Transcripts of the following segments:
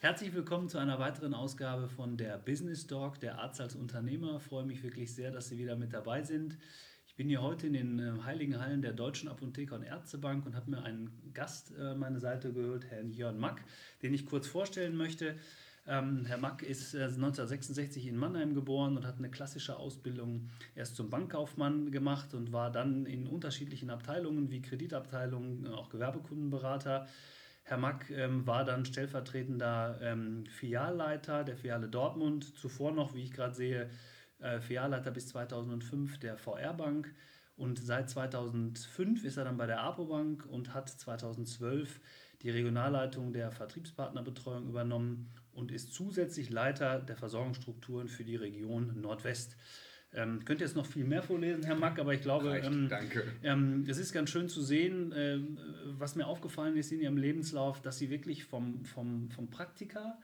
Herzlich willkommen zu einer weiteren Ausgabe von der Business Talk, der Arzt als Unternehmer. Ich freue mich wirklich sehr, dass Sie wieder mit dabei sind. Ich bin hier heute in den äh, heiligen Hallen der Deutschen Apotheker und Ärztebank und habe mir einen Gast äh, an meine Seite geholt, Herrn Jörn Mack, den ich kurz vorstellen möchte. Ähm, Herr Mack ist 1966 äh, in Mannheim geboren und hat eine klassische Ausbildung erst zum Bankkaufmann gemacht und war dann in unterschiedlichen Abteilungen wie Kreditabteilungen, auch Gewerbekundenberater Herr Mack ähm, war dann stellvertretender ähm, Filialleiter der Filiale Dortmund, zuvor noch, wie ich gerade sehe, äh, Filialleiter bis 2005 der VR Bank und seit 2005 ist er dann bei der APO Bank und hat 2012 die Regionalleitung der Vertriebspartnerbetreuung übernommen und ist zusätzlich Leiter der Versorgungsstrukturen für die Region Nordwest. Ähm, könnt jetzt noch viel mehr vorlesen, Herr Mack, aber ich glaube, ähm, Danke. Ähm, es ist ganz schön zu sehen, äh, was mir aufgefallen ist in Ihrem Lebenslauf, dass Sie wirklich vom, vom, vom Praktiker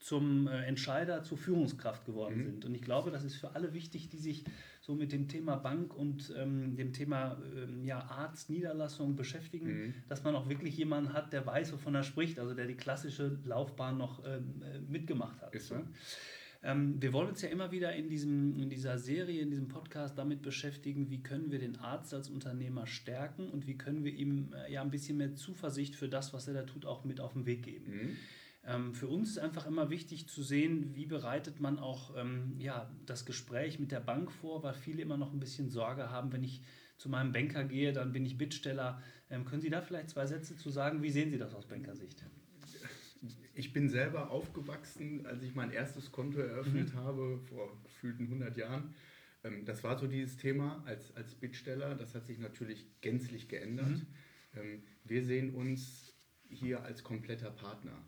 zum äh, Entscheider, zur Führungskraft geworden mhm. sind. Und ich glaube, das ist für alle wichtig, die sich so mit dem Thema Bank und ähm, dem Thema ähm, ja, Arztniederlassung beschäftigen, mhm. dass man auch wirklich jemanden hat, der weiß, wovon er spricht, also der die klassische Laufbahn noch ähm, äh, mitgemacht hat. Ist so. Ähm, wir wollen uns ja immer wieder in, diesem, in dieser Serie, in diesem Podcast damit beschäftigen, wie können wir den Arzt als Unternehmer stärken und wie können wir ihm äh, ja ein bisschen mehr Zuversicht für das, was er da tut, auch mit auf den Weg geben. Mhm. Ähm, für uns ist einfach immer wichtig zu sehen, wie bereitet man auch ähm, ja, das Gespräch mit der Bank vor, weil viele immer noch ein bisschen Sorge haben, wenn ich zu meinem Banker gehe, dann bin ich Bittsteller. Ähm, können Sie da vielleicht zwei Sätze zu sagen? Wie sehen Sie das aus Bankersicht? Ich bin selber aufgewachsen, als ich mein erstes Konto eröffnet mhm. habe, vor gefühlten 100 Jahren. Ähm, das war so dieses Thema als, als Bittsteller. Das hat sich natürlich gänzlich geändert. Mhm. Ähm, wir sehen uns hier als kompletter Partner.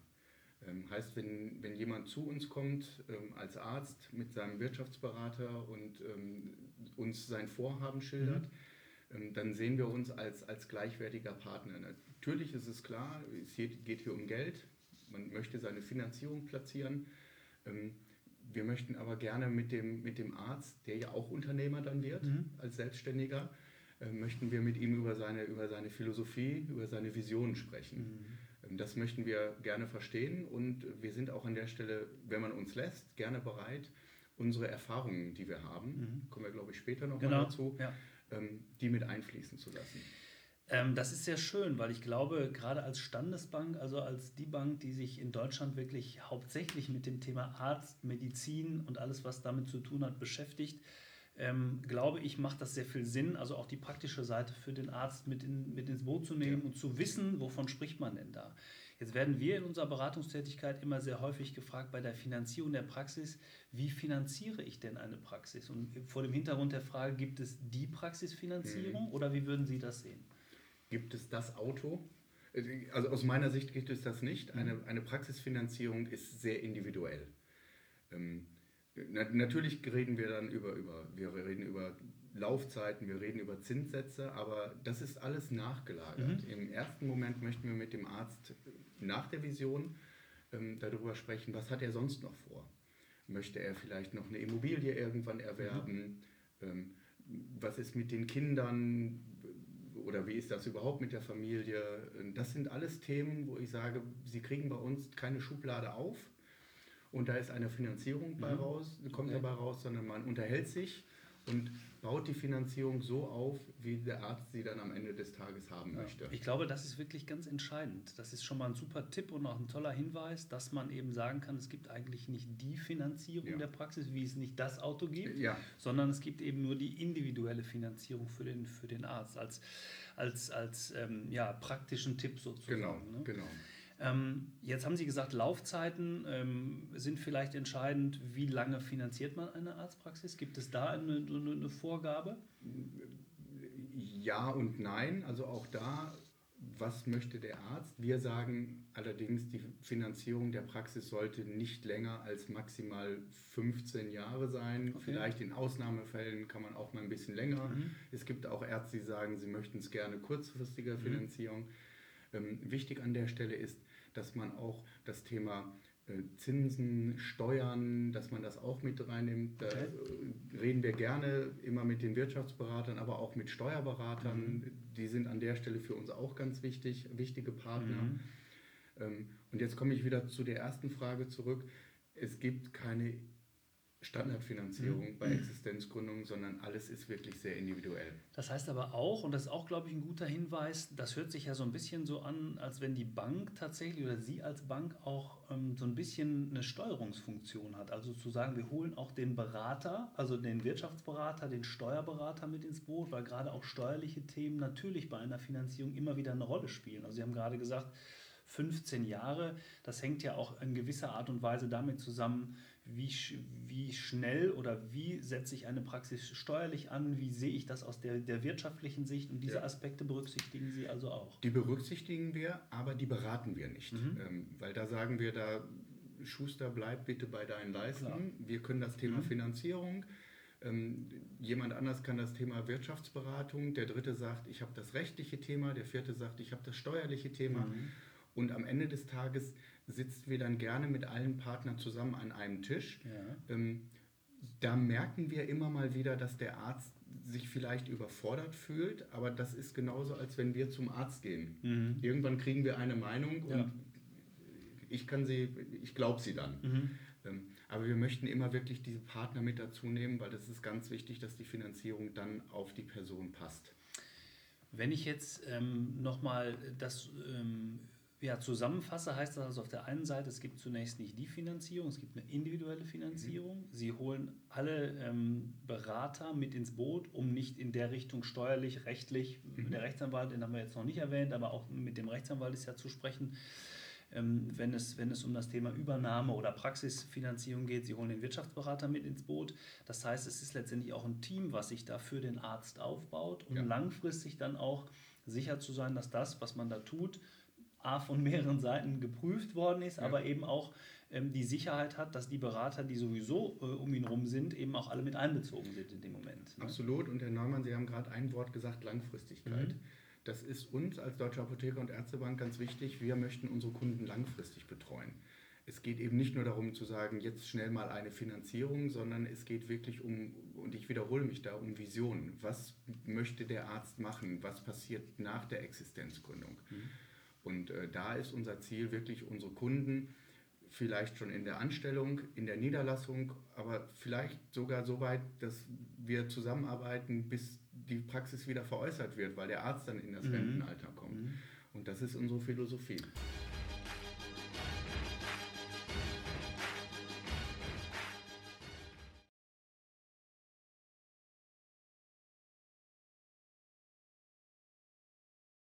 Ähm, heißt, wenn, wenn jemand zu uns kommt als Arzt mit seinem Wirtschaftsberater und uns sein Vorhaben schildert, mhm. dann sehen wir uns als, als gleichwertiger Partner. Natürlich ist es klar, es geht hier um Geld man möchte seine Finanzierung platzieren. Ähm, wir möchten aber gerne mit dem, mit dem Arzt, der ja auch Unternehmer dann wird, mhm. als Selbstständiger, äh, möchten wir mit ihm über seine, über seine Philosophie, über seine Visionen sprechen. Mhm. Ähm, das möchten wir gerne verstehen und wir sind auch an der Stelle, wenn man uns lässt, gerne bereit, unsere Erfahrungen, die wir haben, mhm. kommen wir glaube ich später noch genau. mal dazu, ja. Ähm, die mit einfließen zu lassen. Ähm, das ist sehr schön, weil ich glaube, gerade als Standesbank, also als die Bank, die sich in Deutschland wirklich hauptsächlich mit dem Thema Arzt, Medizin und alles, was damit zu tun hat, beschäftigt, ähm, glaube ich, macht das sehr viel Sinn, also auch die praktische Seite für den Arzt mit, in, mit ins Boot zu nehmen ja. und zu wissen, wovon spricht man denn da. Jetzt werden wir in unserer Beratungstätigkeit immer sehr häufig gefragt bei der Finanzierung der Praxis, wie finanziere ich denn eine Praxis? Und vor dem Hintergrund der Frage, gibt es die Praxisfinanzierung mhm. oder wie würden Sie das sehen? Gibt es das Auto. Also aus meiner Sicht gibt es das nicht. Mhm. Eine, eine Praxisfinanzierung ist sehr individuell. Ähm, na, natürlich reden wir dann über, über, wir reden über Laufzeiten, wir reden über Zinssätze, aber das ist alles nachgelagert. Mhm. Im ersten Moment möchten wir mit dem Arzt nach der Vision ähm, darüber sprechen, was hat er sonst noch vor? Möchte er vielleicht noch eine Immobilie irgendwann erwerben? Mhm. Ähm, was ist mit den Kindern? Oder wie ist das überhaupt mit der Familie? Das sind alles Themen, wo ich sage, Sie kriegen bei uns keine Schublade auf und da ist eine Finanzierung bei mhm. raus, kommt okay. dabei raus, sondern man unterhält sich und baut die Finanzierung so auf, wie der Arzt sie dann am Ende des Tages haben ja. möchte. Ich glaube, das ist wirklich ganz entscheidend. Das ist schon mal ein super Tipp und auch ein toller Hinweis, dass man eben sagen kann, es gibt eigentlich nicht die Finanzierung ja. der Praxis, wie es nicht das Auto gibt, ja. sondern es gibt eben nur die individuelle Finanzierung für den, für den Arzt als, als, als ähm, ja, praktischen Tipp sozusagen. Genau, ne? genau. Ähm, jetzt haben Sie gesagt, Laufzeiten ähm, sind vielleicht entscheidend. Wie lange finanziert man eine Arztpraxis? Gibt es da eine, eine, eine Vorgabe? Ja und nein. Also auch da, was möchte der Arzt? Wir sagen allerdings, die Finanzierung der Praxis sollte nicht länger als maximal 15 Jahre sein. Okay. Vielleicht in Ausnahmefällen kann man auch mal ein bisschen länger. Mhm. Es gibt auch Ärzte, die sagen, sie möchten es gerne kurzfristiger mhm. Finanzierung. Ähm, wichtig an der Stelle ist, dass man auch das Thema äh, Zinsen, Steuern, dass man das auch mit reinnimmt. Da okay. Äh, reden wir gerne immer mit den Wirtschaftsberatern, aber auch mit Steuerberatern. Mhm. Die sind an der Stelle für uns auch ganz wichtig, wichtige Partner. Mhm. Ähm, und jetzt komme ich wieder zu der ersten Frage zurück. Es gibt keine Standardfinanzierung mhm. bei Existenzgründungen, sondern alles ist wirklich sehr individuell. Das heißt aber auch, und das ist auch, glaube ich, ein guter Hinweis, das hört sich ja so ein bisschen so an, als wenn die Bank tatsächlich oder Sie als Bank auch ähm, so ein bisschen eine Steuerungsfunktion hat. Also zu sagen, wir holen auch den Berater, also den Wirtschaftsberater, den Steuerberater mit ins Boot, weil gerade auch steuerliche Themen natürlich bei einer Finanzierung immer wieder eine Rolle spielen. Also Sie haben gerade gesagt, 15 Jahre, das hängt ja auch in gewisser Art und Weise damit zusammen, wie, wie schnell oder wie setze ich eine Praxis steuerlich an, wie sehe ich das aus der, der wirtschaftlichen Sicht und diese ja. Aspekte berücksichtigen Sie also auch? Die berücksichtigen wir, aber die beraten wir nicht, mhm. ähm, weil da sagen wir, da Schuster, bleib bitte bei deinen Leisten. Klar. Wir können das Thema mhm. Finanzierung. Ähm, jemand anders kann das Thema Wirtschaftsberatung. Der dritte sagt, ich habe das rechtliche Thema. Der vierte sagt, ich habe das steuerliche Thema. Mhm. Und am Ende des Tages sitzen wir dann gerne mit allen Partnern zusammen an einem Tisch. Ja. Ähm, da merken wir immer mal wieder, dass der Arzt sich vielleicht überfordert fühlt, aber das ist genauso, als wenn wir zum Arzt gehen. Mhm. Irgendwann kriegen wir eine Meinung und ja. ich kann sie, ich glaube sie dann. Mhm. Ähm, aber wir möchten immer wirklich diese Partner mit dazu nehmen, weil das ist ganz wichtig, dass die Finanzierung dann auf die Person passt. Wenn ich jetzt ähm, nochmal das ähm, ja, zusammenfasse, heißt das also auf der einen Seite, es gibt zunächst nicht die Finanzierung, es gibt eine individuelle Finanzierung. Mhm. Sie holen alle ähm, Berater mit ins Boot, um nicht in der Richtung steuerlich, rechtlich, mhm. der Rechtsanwalt, den haben wir jetzt noch nicht erwähnt, aber auch mit dem Rechtsanwalt ist ja zu sprechen, ähm, wenn, es, wenn es um das Thema Übernahme oder Praxisfinanzierung geht. Sie holen den Wirtschaftsberater mit ins Boot. Das heißt, es ist letztendlich auch ein Team, was sich da für den Arzt aufbaut, um ja. langfristig dann auch sicher zu sein, dass das, was man da tut, A von mehreren Seiten geprüft worden ist, ja. aber eben auch ähm, die Sicherheit hat, dass die Berater, die sowieso äh, um ihn rum sind, eben auch alle mit einbezogen sind in dem Moment. Ne? Absolut. Und Herr Neumann, Sie haben gerade ein Wort gesagt, Langfristigkeit. Mhm. Das ist uns als Deutsche Apotheker und Ärztebank ganz wichtig. Wir möchten unsere Kunden langfristig betreuen. Es geht eben nicht nur darum zu sagen, jetzt schnell mal eine Finanzierung, sondern es geht wirklich um, und ich wiederhole mich da, um Visionen. Was möchte der Arzt machen? Was passiert nach der Existenzgründung? Mhm. Und äh, da ist unser Ziel wirklich unsere Kunden vielleicht schon in der Anstellung, in der Niederlassung, aber vielleicht sogar so weit, dass wir zusammenarbeiten, bis die Praxis wieder veräußert wird, weil der Arzt dann in das mhm. Rentenalter kommt. Mhm. Und das ist unsere Philosophie.